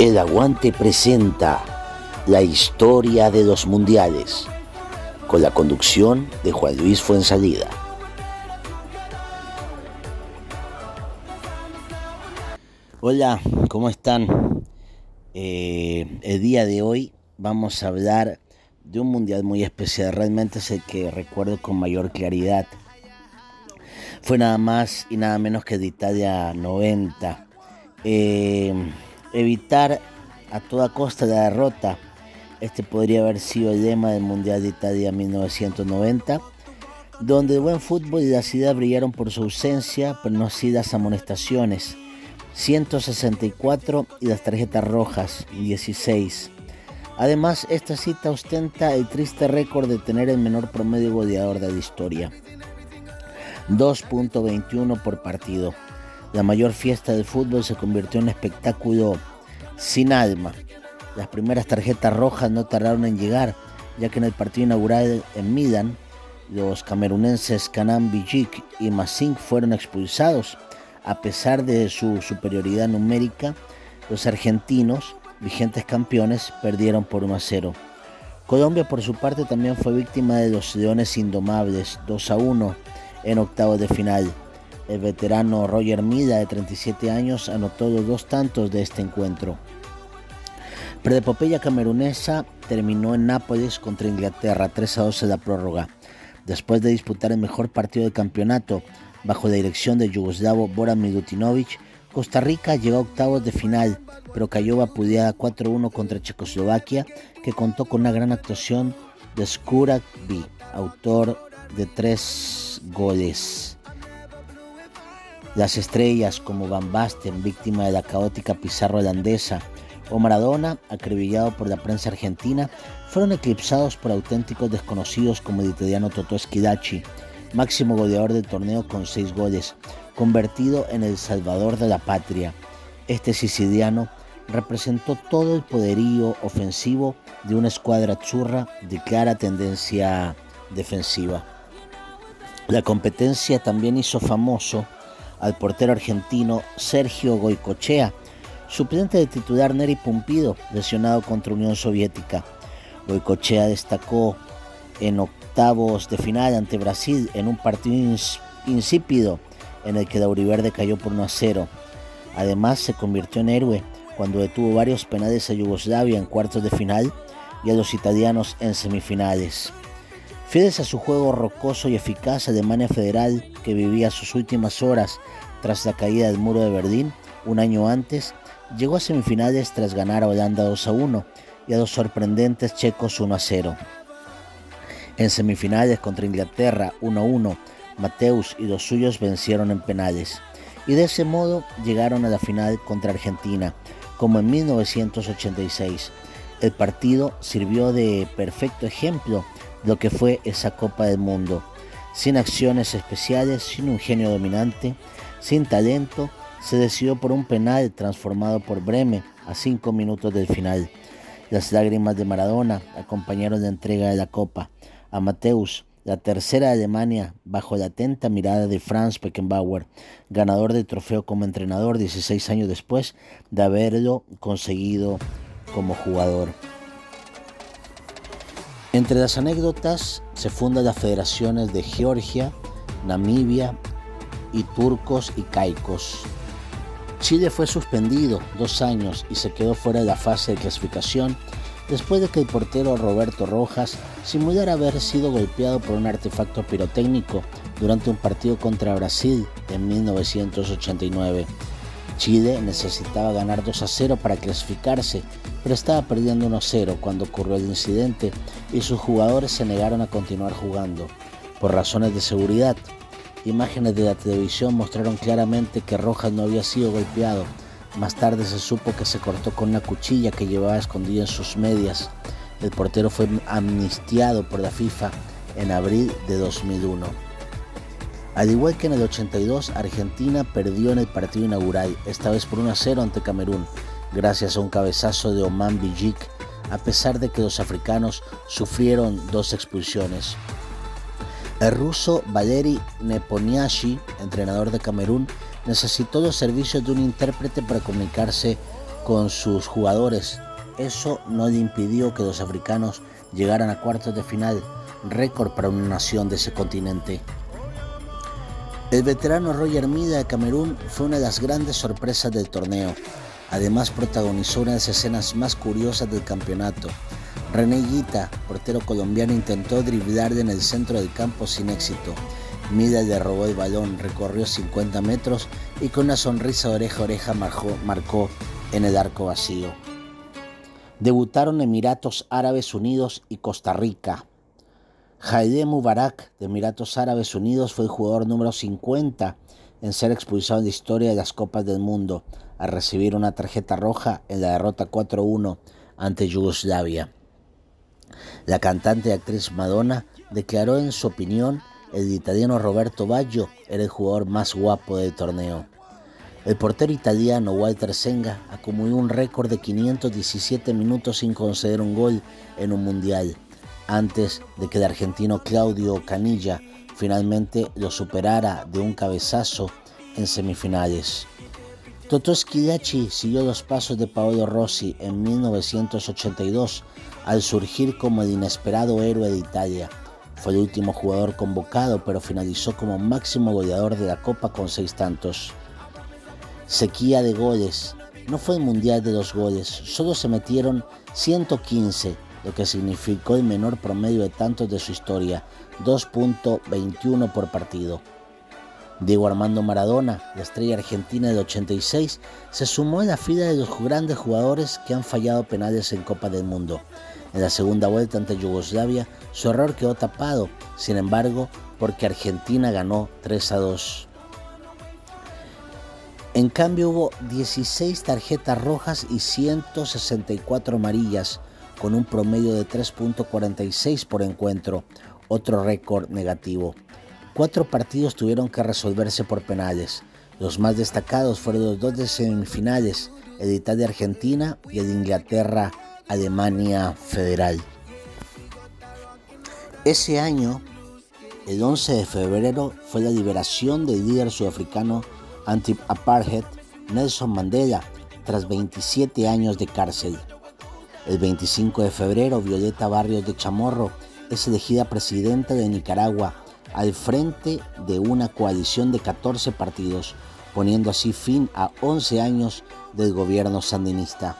El Aguante presenta la historia de los mundiales con la conducción de Juan Luis Fuensalida. Hola, ¿cómo están? Eh, el día de hoy vamos a hablar de un mundial muy especial, realmente es el que recuerdo con mayor claridad. Fue nada más y nada menos que de Italia 90. Eh, evitar a toda costa la derrota. Este podría haber sido el lema del Mundial de Italia 1990, donde el buen fútbol y la ciudad brillaron por su ausencia, pero no así las amonestaciones. 164 y las tarjetas rojas, 16. Además, esta cita ostenta el triste récord de tener el menor promedio goleador de la historia. 2.21 por partido. La mayor fiesta del fútbol se convirtió en un espectáculo sin alma. Las primeras tarjetas rojas no tardaron en llegar, ya que en el partido inaugural en Milan, los camerunenses Kanan Bijik y Masink fueron expulsados. A pesar de su superioridad numérica, los argentinos, vigentes campeones, perdieron por 1 a 0. Colombia, por su parte, también fue víctima de los Leones Indomables, 2 a 1 en octavos de final. El veterano Roger Mida, de 37 años, anotó los dos tantos de este encuentro. Predepopeya camerunesa terminó en Nápoles contra Inglaterra 3 a 2 en la prórroga. Después de disputar el mejor partido del campeonato bajo la dirección de Yugoslavo Boran Milutinovic, Costa Rica llegó a octavos de final, pero cayó vapuleada 4-1 contra Checoslovaquia, que contó con una gran actuación de Skurak B, autor de tres goles. Las estrellas como Van Basten, víctima de la caótica pizarra holandesa, o Maradona, acribillado por la prensa argentina, fueron eclipsados por auténticos desconocidos como el italiano Totò Schilacci, máximo goleador del torneo con seis goles, convertido en el salvador de la patria. Este siciliano representó todo el poderío ofensivo de una escuadra churra de clara tendencia defensiva. La competencia también hizo famoso al portero argentino Sergio Goicochea, suplente de titular Neri Pumpido, lesionado contra Unión Soviética. Goicochea destacó en octavos de final ante Brasil en un partido insípido en el que Dauriverde cayó por 1 a 0. Además se convirtió en héroe cuando detuvo varios penales a Yugoslavia en cuartos de final y a los italianos en semifinales. Fieles a su juego rocoso y eficaz, Alemania Federal, que vivía sus últimas horas tras la caída del muro de Berlín un año antes, llegó a semifinales tras ganar a Holanda 2 a 1 y a dos sorprendentes checos 1 a 0. En semifinales contra Inglaterra 1 a 1, Mateus y los suyos vencieron en penales y de ese modo llegaron a la final contra Argentina, como en 1986. El partido sirvió de perfecto ejemplo lo que fue esa Copa del Mundo, sin acciones especiales, sin un genio dominante, sin talento, se decidió por un penal transformado por Breme a cinco minutos del final. Las lágrimas de Maradona acompañaron la entrega de la Copa. A Mateus, la tercera de Alemania, bajo la atenta mirada de Franz Beckenbauer, ganador del trofeo como entrenador 16 años después de haberlo conseguido como jugador. Entre las anécdotas se fundan las federaciones de Georgia, Namibia y turcos y caicos. Chile fue suspendido dos años y se quedó fuera de la fase de clasificación después de que el portero Roberto Rojas simulara haber sido golpeado por un artefacto pirotécnico durante un partido contra Brasil en 1989. Chile necesitaba ganar 2 a 0 para clasificarse, pero estaba perdiendo 1 a 0 cuando ocurrió el incidente y sus jugadores se negaron a continuar jugando, por razones de seguridad. Imágenes de la televisión mostraron claramente que Rojas no había sido golpeado. Más tarde se supo que se cortó con una cuchilla que llevaba escondida en sus medias. El portero fue amnistiado por la FIFA en abril de 2001. Al igual que en el 82, Argentina perdió en el partido inaugural, esta vez por 1 a 0 ante Camerún, gracias a un cabezazo de Oman Bijik, a pesar de que los africanos sufrieron dos expulsiones. El ruso Valeri Neponiashi, entrenador de Camerún, necesitó los servicios de un intérprete para comunicarse con sus jugadores. Eso no le impidió que los africanos llegaran a cuartos de final, récord para una nación de ese continente. El veterano Roger Mida de Camerún fue una de las grandes sorpresas del torneo. Además protagonizó una de las escenas más curiosas del campeonato. René Guita, portero colombiano, intentó driblar en el centro del campo sin éxito. Mida le robó el balón, recorrió 50 metros y con una sonrisa de oreja a oreja marcó en el arco vacío. Debutaron Emiratos Árabes Unidos y Costa Rica. Haidé Mubarak de Emiratos Árabes Unidos fue el jugador número 50 en ser expulsado en la historia de las Copas del Mundo al recibir una tarjeta roja en la derrota 4-1 ante Yugoslavia. La cantante y actriz Madonna declaró en su opinión el italiano Roberto Baggio era el jugador más guapo del torneo. El portero italiano Walter Senga acumuló un récord de 517 minutos sin conceder un gol en un mundial antes de que el argentino Claudio Canilla finalmente lo superara de un cabezazo en semifinales. Totò Schillaci siguió los pasos de Paolo Rossi en 1982 al surgir como el inesperado héroe de Italia. Fue el último jugador convocado, pero finalizó como máximo goleador de la Copa con seis tantos. Sequía de goles. No fue el mundial de los goles, solo se metieron 115 lo que significó el menor promedio de tantos de su historia, 2.21 por partido. Diego Armando Maradona, la estrella argentina del 86, se sumó a la fila de los grandes jugadores que han fallado penales en Copa del Mundo. En la segunda vuelta ante Yugoslavia, su error quedó tapado, sin embargo, porque Argentina ganó 3 a 2. En cambio hubo 16 tarjetas rojas y 164 amarillas, con un promedio de 3.46 por encuentro, otro récord negativo. Cuatro partidos tuvieron que resolverse por penales. Los más destacados fueron los dos de semifinales, el de Italia-Argentina y el de Inglaterra-Alemania Federal. Ese año, el 11 de febrero, fue la liberación del líder sudafricano anti-apartheid Nelson Mandela tras 27 años de cárcel. El 25 de febrero, Violeta Barrios de Chamorro es elegida presidenta de Nicaragua al frente de una coalición de 14 partidos, poniendo así fin a 11 años del gobierno sandinista.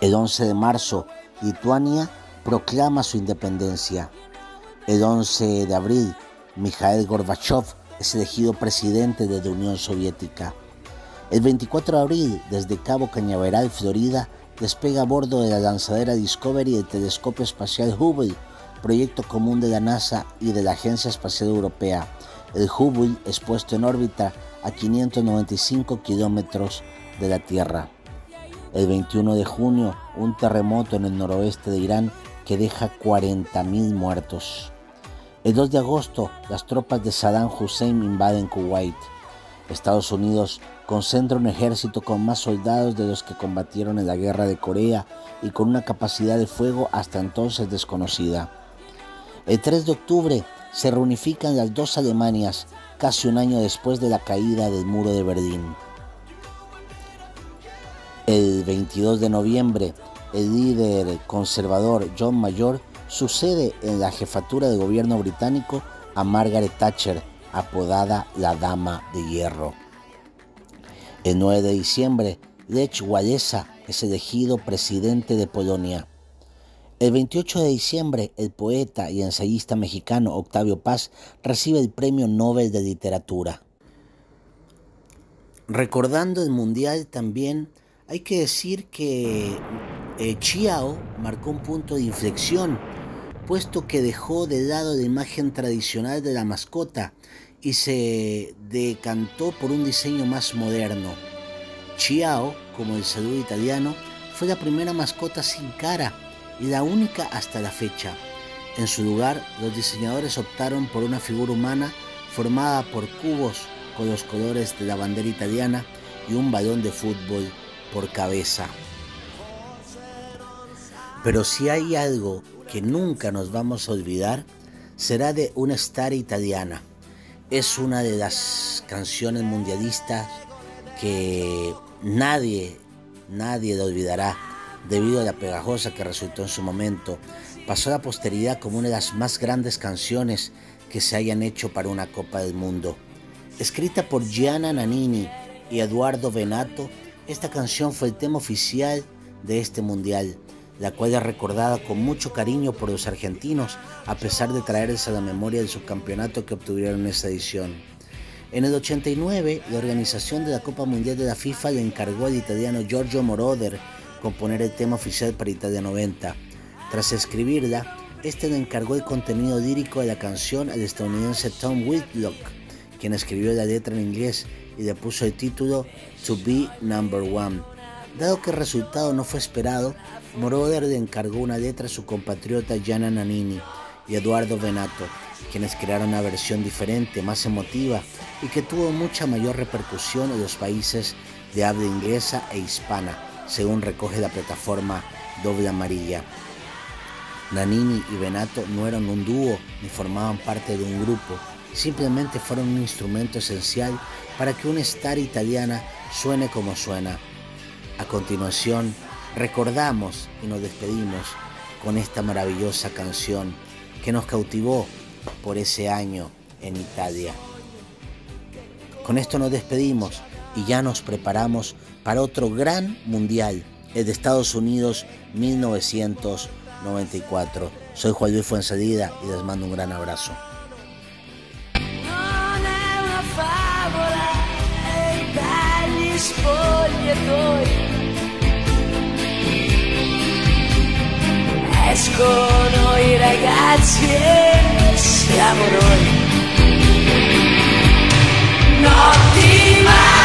El 11 de marzo, Lituania proclama su independencia. El 11 de abril, Mikhail Gorbachev es elegido presidente de la Unión Soviética. El 24 de abril, desde Cabo Cañaveral, Florida, despega a bordo de la lanzadera Discovery del telescopio espacial Hubble, proyecto común de la NASA y de la Agencia Espacial Europea. El Hubble es puesto en órbita a 595 kilómetros de la Tierra. El 21 de junio, un terremoto en el noroeste de Irán que deja 40.000 muertos. El 2 de agosto, las tropas de Saddam Hussein invaden Kuwait. Estados Unidos concentra un ejército con más soldados de los que combatieron en la guerra de Corea y con una capacidad de fuego hasta entonces desconocida. El 3 de octubre se reunifican las dos Alemanias casi un año después de la caída del muro de Berlín. El 22 de noviembre, el líder conservador John Mayor sucede en la jefatura de gobierno británico a Margaret Thatcher, apodada la Dama de Hierro. El 9 de diciembre, Lech Walesa es elegido presidente de Polonia. El 28 de diciembre, el poeta y ensayista mexicano Octavio Paz recibe el Premio Nobel de Literatura. Recordando el Mundial también, hay que decir que eh, Chiao marcó un punto de inflexión, puesto que dejó de lado la imagen tradicional de la mascota y se decantó por un diseño más moderno. Chiao, como el saludo italiano, fue la primera mascota sin cara y la única hasta la fecha. En su lugar, los diseñadores optaron por una figura humana formada por cubos con los colores de la bandera italiana y un balón de fútbol por cabeza. Pero si hay algo que nunca nos vamos a olvidar, será de una star italiana, es una de las canciones mundialistas que nadie nadie la olvidará debido a la pegajosa que resultó en su momento. Pasó a la posteridad como una de las más grandes canciones que se hayan hecho para una Copa del Mundo. Escrita por Gianna Nannini y Eduardo Venato, esta canción fue el tema oficial de este mundial, la cual es recordada con mucho cariño por los argentinos, a pesar de traerles a la memoria del subcampeonato que obtuvieron en esta edición. En el 89, la organización de la Copa Mundial de la FIFA le encargó al italiano Giorgio Moroder componer el tema oficial para Italia 90. Tras escribirla, este le encargó el contenido lírico de la canción al estadounidense Tom Whitlock, quien escribió la letra en inglés y le puso el título To Be Number One. Dado que el resultado no fue esperado, Moroder le encargó una letra a su compatriota Gianna Nannini y Eduardo Venato, quienes crearon una versión diferente, más emotiva y que tuvo mucha mayor repercusión en los países de habla inglesa e hispana, según recoge la plataforma Doble Amarilla. Nanini y Benato no eran un dúo ni formaban parte de un grupo, simplemente fueron un instrumento esencial para que una star italiana suene como suena. A continuación, recordamos y nos despedimos con esta maravillosa canción que nos cautivó por ese año en Italia. Con esto nos despedimos y ya nos preparamos para otro gran mundial, el de Estados Unidos 1994. Soy Juan Luis Fuensalida y les mando un gran abrazo. escono i ragazzi e siamo noi. Notti magiche.